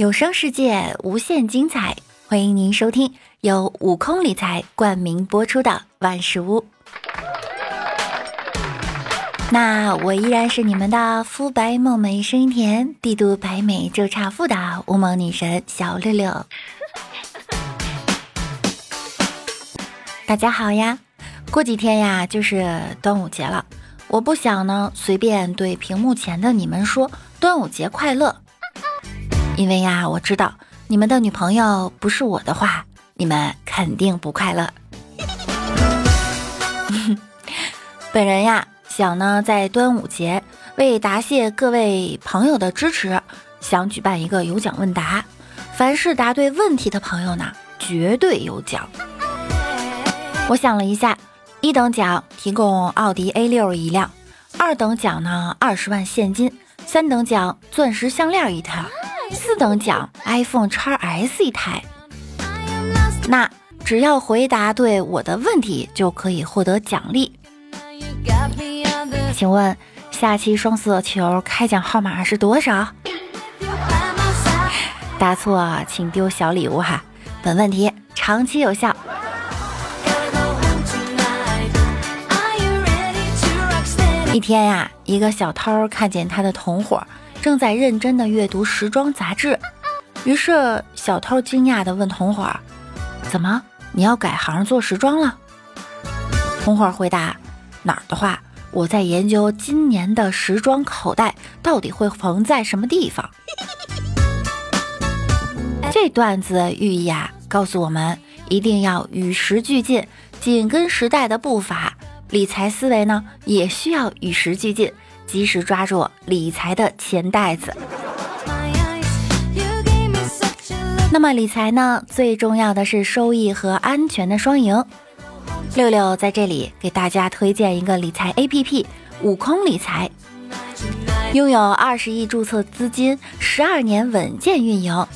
有声世界无限精彩，欢迎您收听由悟空理财冠名播出的万事屋。那我依然是你们的肤白貌美、声音甜、帝都白美就差富的乌蒙女神小六六。大家好呀，过几天呀就是端午节了，我不想呢随便对屏幕前的你们说端午节快乐。因为呀，我知道你们的女朋友不是我的话，你们肯定不快乐。本人呀，想呢在端午节为答谢各位朋友的支持，想举办一个有奖问答，凡是答对问题的朋友呢，绝对有奖。我想了一下，一等奖提供奥迪 A 六一辆，二等奖呢二十万现金，三等奖钻石项链一套。四等奖 iPhone x S 一台，那只要回答对我的问题就可以获得奖励。请问下期双色球开奖号码是多少？答错请丢小礼物哈。本问题长期有效。天呀，一个小偷看见他的同伙。正在认真的阅读时装杂志，于是小偷惊讶地问同伙：“怎么，你要改行做时装了？”同伙回答：“哪儿的话，我在研究今年的时装口袋到底会缝在什么地方。”这段子寓意啊，告诉我们一定要与时俱进，紧跟时代的步伐。理财思维呢，也需要与时俱进。及时抓住理财的钱袋子。那么理财呢，最重要的是收益和安全的双赢。六六在这里给大家推荐一个理财 APP—— 悟空理财，拥有二十亿注册资金，十二年稳健运营，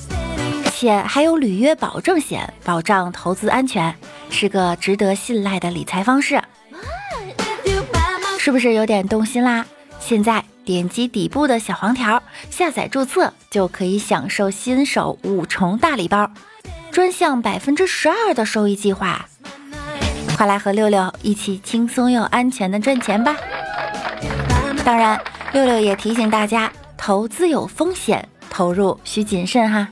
且还有履约保证险，保障投资安全，是个值得信赖的理财方式。是不是有点动心啦？现在点击底部的小黄条下载注册，就可以享受新手五重大礼包，专项百分之十二的收益计划。快来和六六一起轻松又安全的赚钱吧！当然，六六也提醒大家，投资有风险，投入需谨慎哈。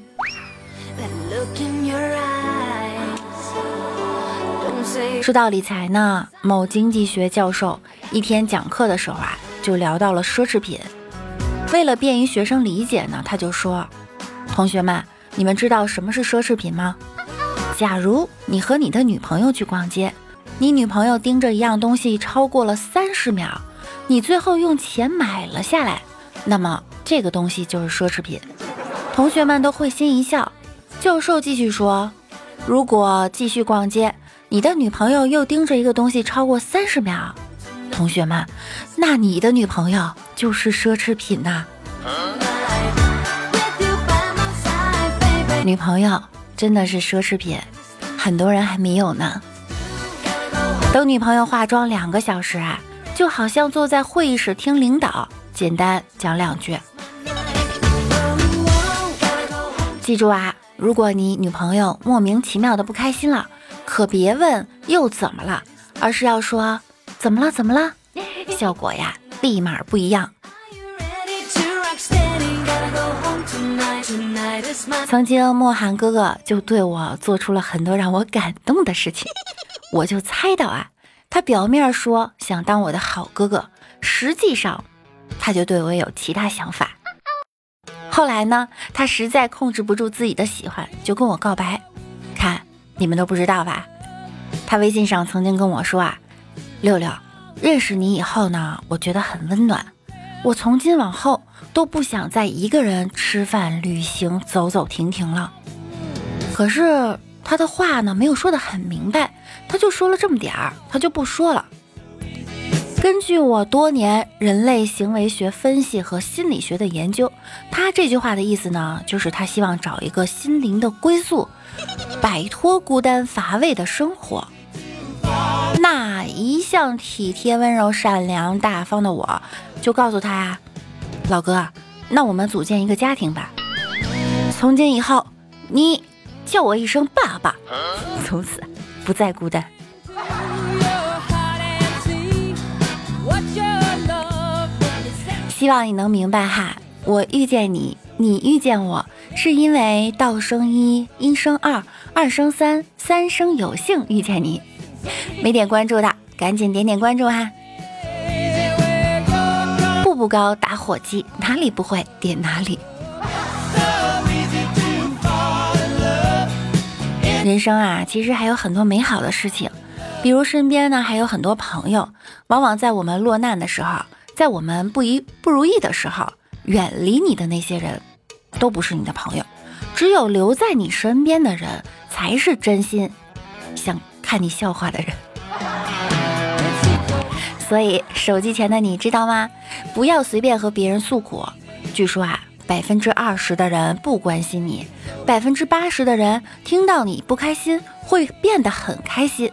说到理财呢，某经济学教授一天讲课的时候啊。就聊到了奢侈品，为了便于学生理解呢，他就说：“同学们，你们知道什么是奢侈品吗？假如你和你的女朋友去逛街，你女朋友盯着一样东西超过了三十秒，你最后用钱买了下来，那么这个东西就是奢侈品。”同学们都会心一笑。教授继续说：“如果继续逛街，你的女朋友又盯着一个东西超过三十秒。”同学们，那你的女朋友就是奢侈品呐！女朋友真的是奢侈品，很多人还没有呢。等女朋友化妆两个小时啊，就好像坐在会议室听领导。简单讲两句，记住啊，如果你女朋友莫名其妙的不开心了，可别问又怎么了，而是要说。怎么了？怎么了？效果呀，立马不一样。曾经莫寒哥哥就对我做出了很多让我感动的事情，我就猜到啊，他表面说想当我的好哥哥，实际上他就对我有其他想法。后来呢，他实在控制不住自己的喜欢，就跟我告白。看，你们都不知道吧？他微信上曾经跟我说啊。六六，认识你以后呢，我觉得很温暖。我从今往后都不想再一个人吃饭、旅行、走走停停了。可是他的话呢，没有说得很明白，他就说了这么点儿，他就不说了。根据我多年人类行为学分析和心理学的研究，他这句话的意思呢，就是他希望找一个心灵的归宿，摆脱孤单乏味的生活。那一向体贴温柔、善良大方的我，就告诉他呀：“老哥，那我们组建一个家庭吧。”从今以后，你叫我一声爸爸，从此不再孤单。希望你能明白哈，我遇见你，你遇见我，是因为道生一，一生二，二生三，三生有幸遇见你。没点关注的，赶紧点点关注哈！步步高打火机，哪里不会点哪里。人生啊，其实还有很多美好的事情，比如身边呢还有很多朋友。往往在我们落难的时候，在我们不一不如意的时候，远离你的那些人，都不是你的朋友。只有留在你身边的人，才是真心想看你笑话的人。所以，手机前的你知道吗？不要随便和别人诉苦。据说啊。百分之二十的人不关心你，百分之八十的人听到你不开心会变得很开心。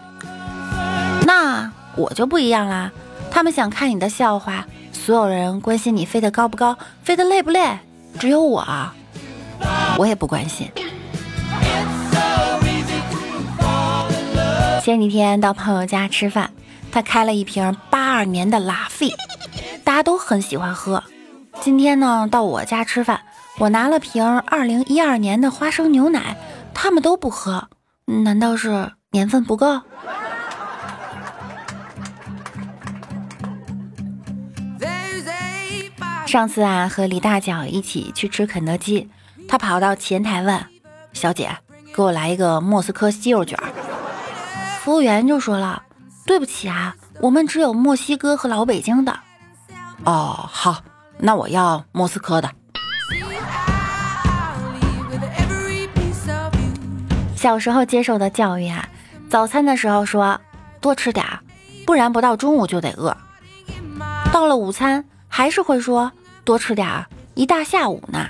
那我就不一样啦，他们想看你的笑话，所有人关心你飞得高不高，飞得累不累，只有我，我也不关心。前几天到朋友家吃饭，他开了一瓶八二年的拉菲，大家都很喜欢喝。今天呢，到我家吃饭，我拿了瓶二零一二年的花生牛奶，他们都不喝，难道是年份不够？上次啊，和李大脚一起去吃肯德基，他跑到前台问小姐：“给我来一个莫斯科鸡肉卷。”服务员就说了：“对不起啊，我们只有墨西哥和老北京的。”哦，好。那我要莫斯科的。小时候接受的教育啊，早餐的时候说多吃点儿，不然不到中午就得饿。到了午餐还是会说多吃点儿，一大下午呢。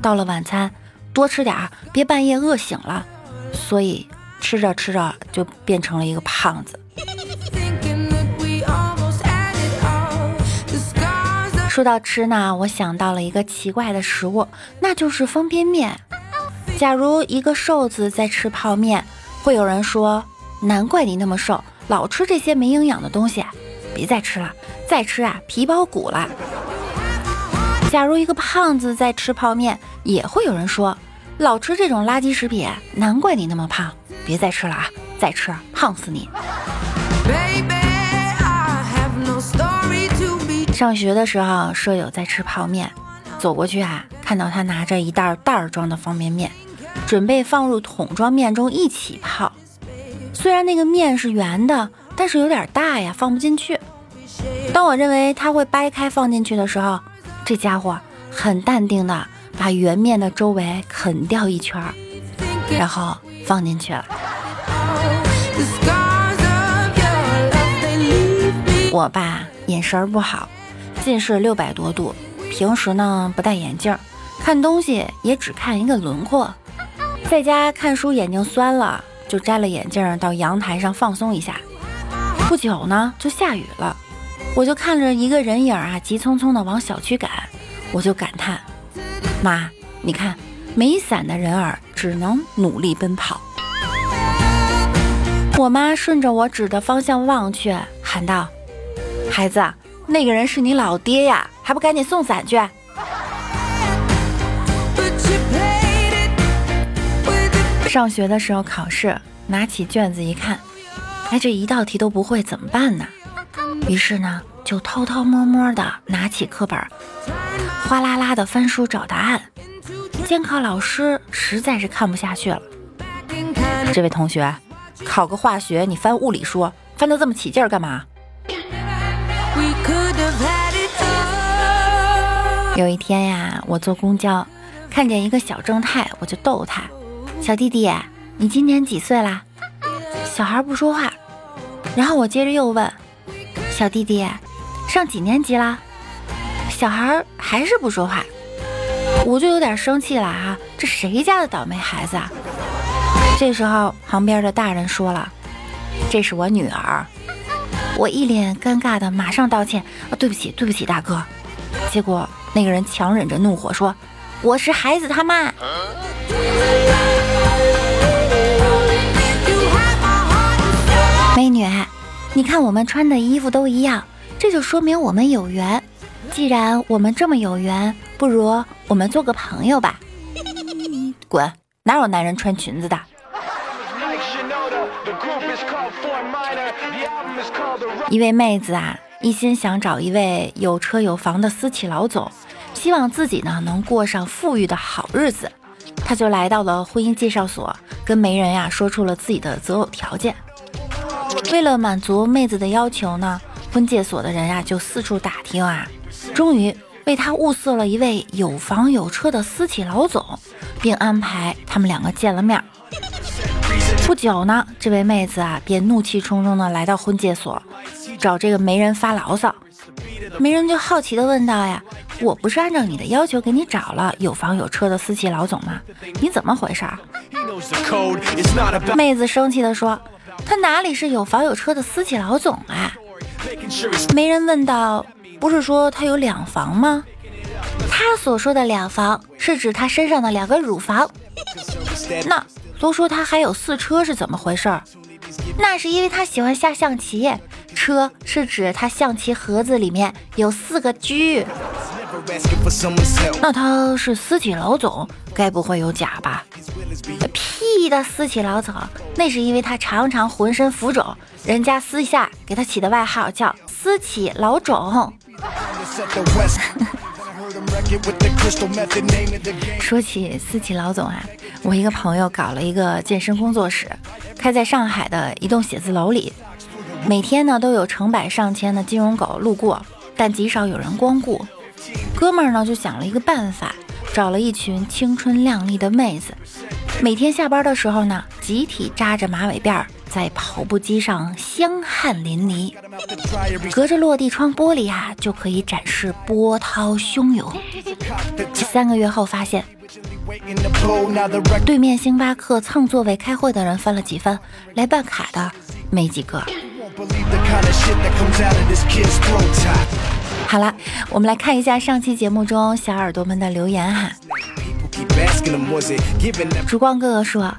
到了晚餐多吃点儿，别半夜饿醒了。所以吃着吃着就变成了一个胖子。说到吃呢，我想到了一个奇怪的食物，那就是方便面。假如一个瘦子在吃泡面，会有人说：“难怪你那么瘦，老吃这些没营养的东西，别再吃了，再吃啊皮包骨了。”假如一个胖子在吃泡面，也会有人说：“老吃这种垃圾食品，难怪你那么胖，别再吃了啊，再吃胖死你。”上学的时候，舍友在吃泡面，走过去啊，看到他拿着一袋袋儿装的方便面，准备放入桶装面中一起泡。虽然那个面是圆的，但是有点大呀，放不进去。当我认为他会掰开放进去的时候，这家伙很淡定的把圆面的周围啃掉一圈，然后放进去了。我爸眼神不好。近视六百多度，平时呢不戴眼镜，看东西也只看一个轮廓。在家看书眼睛酸了，就摘了眼镜到阳台上放松一下。不久呢就下雨了，我就看着一个人影啊急匆匆的往小区赶，我就感叹：妈，你看没伞的人儿只能努力奔跑。我妈顺着我指的方向望去，喊道：“孩子。”那个人是你老爹呀，还不赶紧送伞去？上学的时候考试，拿起卷子一看，哎，这一道题都不会，怎么办呢？于是呢，就偷偷摸摸的拿起课本，哗啦啦的翻书找答案。监考老师实在是看不下去了，这位同学，考个化学，你翻物理书，翻得这么起劲儿干嘛？有一天呀，我坐公交，看见一个小正太，我就逗他：“小弟弟，你今年几岁啦？”小孩不说话。然后我接着又问：“小弟弟，上几年级啦？”小孩还是不说话。我就有点生气了啊！这谁家的倒霉孩子啊？这时候旁边的大人说了：“这是我女儿。”我一脸尴尬的马上道歉：“啊，对不起，对不起，大哥。”结果。那个人强忍着怒火说：“我是孩子他妈。美女，你看我们穿的衣服都一样，这就说明我们有缘。既然我们这么有缘，不如我们做个朋友吧。滚！哪有男人穿裙子的？一位妹子啊，一心想找一位有车有房的私企老总，希望自己呢能过上富裕的好日子。他就来到了婚姻介绍所，跟媒人呀说出了自己的择偶条件。为了满足妹子的要求呢，婚介所的人呀就四处打听啊，终于为他物色了一位有房有车的私企老总，并安排他们两个见了面。不久呢，这位妹子啊便怒气冲冲的来到婚介所，找这个媒人发牢骚。媒人就好奇的问道呀：“我不是按照你的要求给你找了有房有车的私企老总吗？你怎么回事？”妹子生气的说：“他哪里是有房有车的私企老总啊？”媒人问道：“不是说他有两房吗？”他所说的两房是指他身上的两个乳房。那。都说他还有四车是怎么回事？那是因为他喜欢下象棋，车是指他象棋盒子里面有四个车。那他是私企老总，该不会有假吧？屁的私企老总，那是因为他常常浑身浮肿，人家私下给他起的外号叫私企老总。说起私企老总啊。我一个朋友搞了一个健身工作室，开在上海的一栋写字楼里，每天呢都有成百上千的金融狗路过，但极少有人光顾。哥们儿呢就想了一个办法，找了一群青春靓丽的妹子，每天下班的时候呢，集体扎着马尾辫儿，在跑步机上香汗淋漓，隔着落地窗玻璃啊就可以展示波涛汹涌。三个月后发现。对面星巴克蹭座位开会的人翻了几番，来办卡的没几个。好了，我们来看一下上期节目中小耳朵们的留言哈。烛光哥哥说：“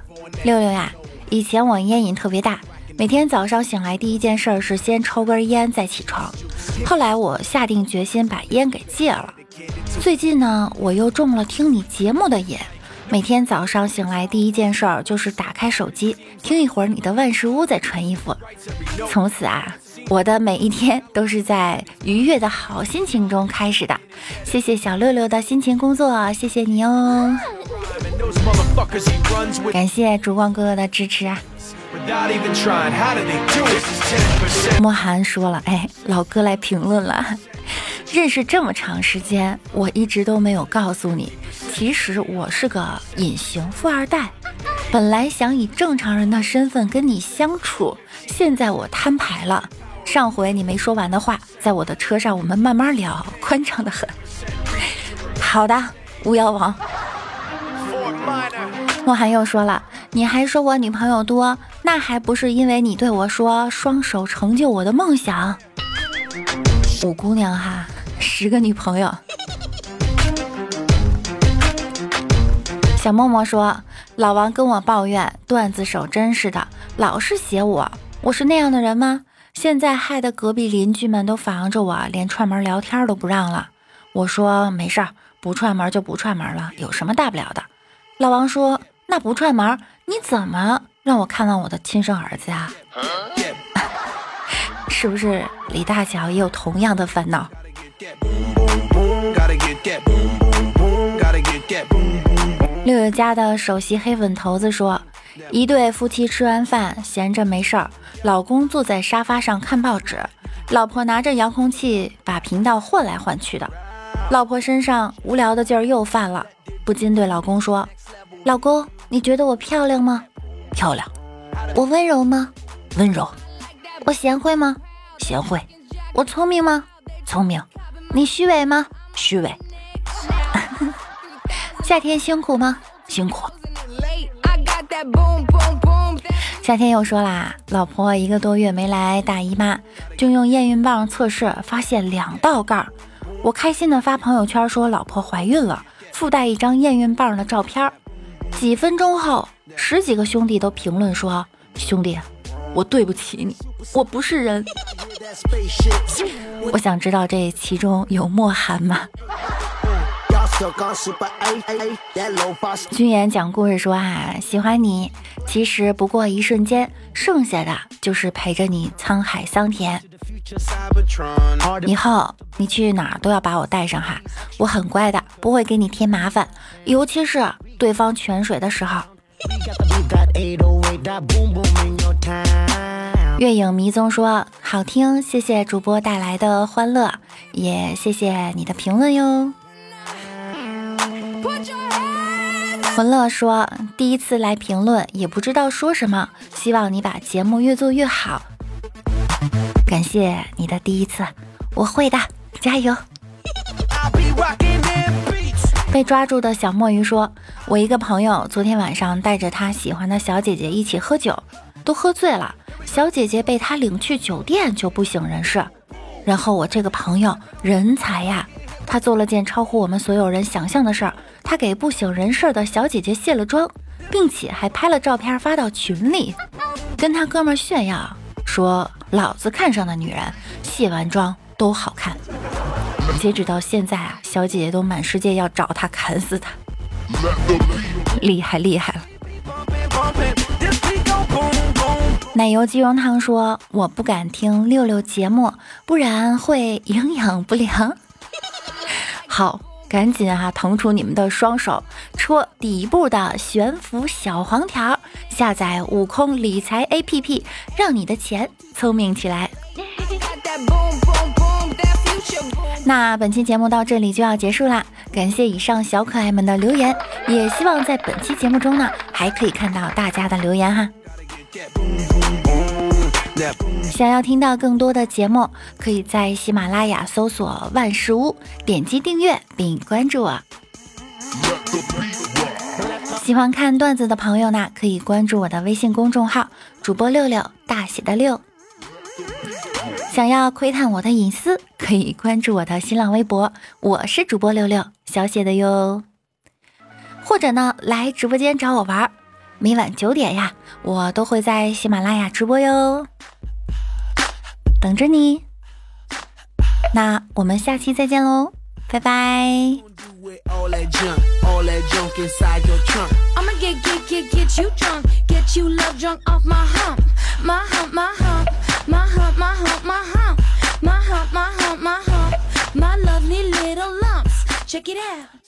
六六呀，以前我烟瘾特别大，每天早上醒来第一件事儿是先抽根烟再起床。后来我下定决心把烟给戒了。”最近呢，我又中了听你节目的瘾，每天早上醒来第一件事儿就是打开手机听一会儿你的万事屋，再穿衣服。从此啊，我的每一天都是在愉悦的好心情中开始的。谢谢小六六的辛勤工作，谢谢你哦！感谢烛光哥哥的支持啊！莫寒说了，哎，老哥来评论了。认识这么长时间，我一直都没有告诉你，其实我是个隐形富二代。本来想以正常人的身份跟你相处，现在我摊牌了。上回你没说完的话，在我的车上我们慢慢聊，宽敞的很。好的，巫妖王。莫寒又说了，你还说我女朋友多，那还不是因为你对我说双手成就我的梦想。五姑娘哈。十个女朋友。小默默说：“老王跟我抱怨，段子手真是的，老是写我。我是那样的人吗？现在害得隔壁邻居们都防着我，连串门聊天都不让了。”我说：“没事儿，不串门就不串门了，有什么大不了的？”老王说：“那不串门，你怎么让我看望我的亲生儿子呀？是不是李大脚也有同样的烦恼？”六六家的首席黑粉头子说：“一对夫妻吃完饭，闲着没事儿，老公坐在沙发上看报纸，老婆拿着遥控器把频道换来换去的。老婆身上无聊的劲儿又犯了，不禁对老公说：‘老公，你觉得我漂亮吗？漂亮。我温柔吗？温柔。我贤惠吗？贤惠。我聪明吗？聪明。你虚伪吗？虚伪。’”夏天辛苦吗？辛苦。夏天又说啦，老婆一个多月没来大姨妈，就用验孕棒测试，发现两道杠。我开心的发朋友圈说老婆怀孕了，附带一张验孕棒的照片。几分钟后，十几个兄弟都评论说：“兄弟，我对不起你，我不是人。”我想知道这其中有莫寒吗？君言讲故事说啊，喜欢你，其实不过一瞬间，剩下的就是陪着你沧海桑田。以后你去哪都要把我带上哈，我很乖的，不会给你添麻烦，尤其是对方泉水的时候。月影迷踪说好听，谢谢主播带来的欢乐，也谢谢你的评论哟。文乐说第一次来评论，也不知道说什么，希望你把节目越做越好。感谢你的第一次，我会的，加油！被抓住的小墨鱼说：“我一个朋友昨天晚上带着他喜欢的小姐姐一起喝酒，都喝醉了。小姐姐被他领去酒店就不省人事。然后我这个朋友人才呀，他做了件超乎我们所有人想象的事儿，他给不省人事的小姐姐卸了妆，并且还拍了照片发到群里，跟他哥们炫耀说。”老子看上的女人，卸完妆都好看。截止到现在啊，小姐姐都满世界要找他砍死他，厉害厉害了。奶油鸡茸汤说：“我不敢听六六节目，不然会营养不良。”好。赶紧啊，腾出你们的双手，戳底部的悬浮小黄条，下载悟空理财 APP，让你的钱聪明起来。那本期节目到这里就要结束啦，感谢以上小可爱们的留言，也希望在本期节目中呢，还可以看到大家的留言哈。想要听到更多的节目，可以在喜马拉雅搜索“万事屋”，点击订阅并关注我。喜欢看段子的朋友呢，可以关注我的微信公众号“主播六六大写的六”。想要窥探我的隐私，可以关注我的新浪微博，我是主播六六小写的哟。或者呢，来直播间找我玩，每晚九点呀，我都会在喜马拉雅直播哟。等着你，那我们下期再见喽，拜拜。My hump, my hump, my hump. My hump, my hump, my hump. My lovely little lumps. Check it out.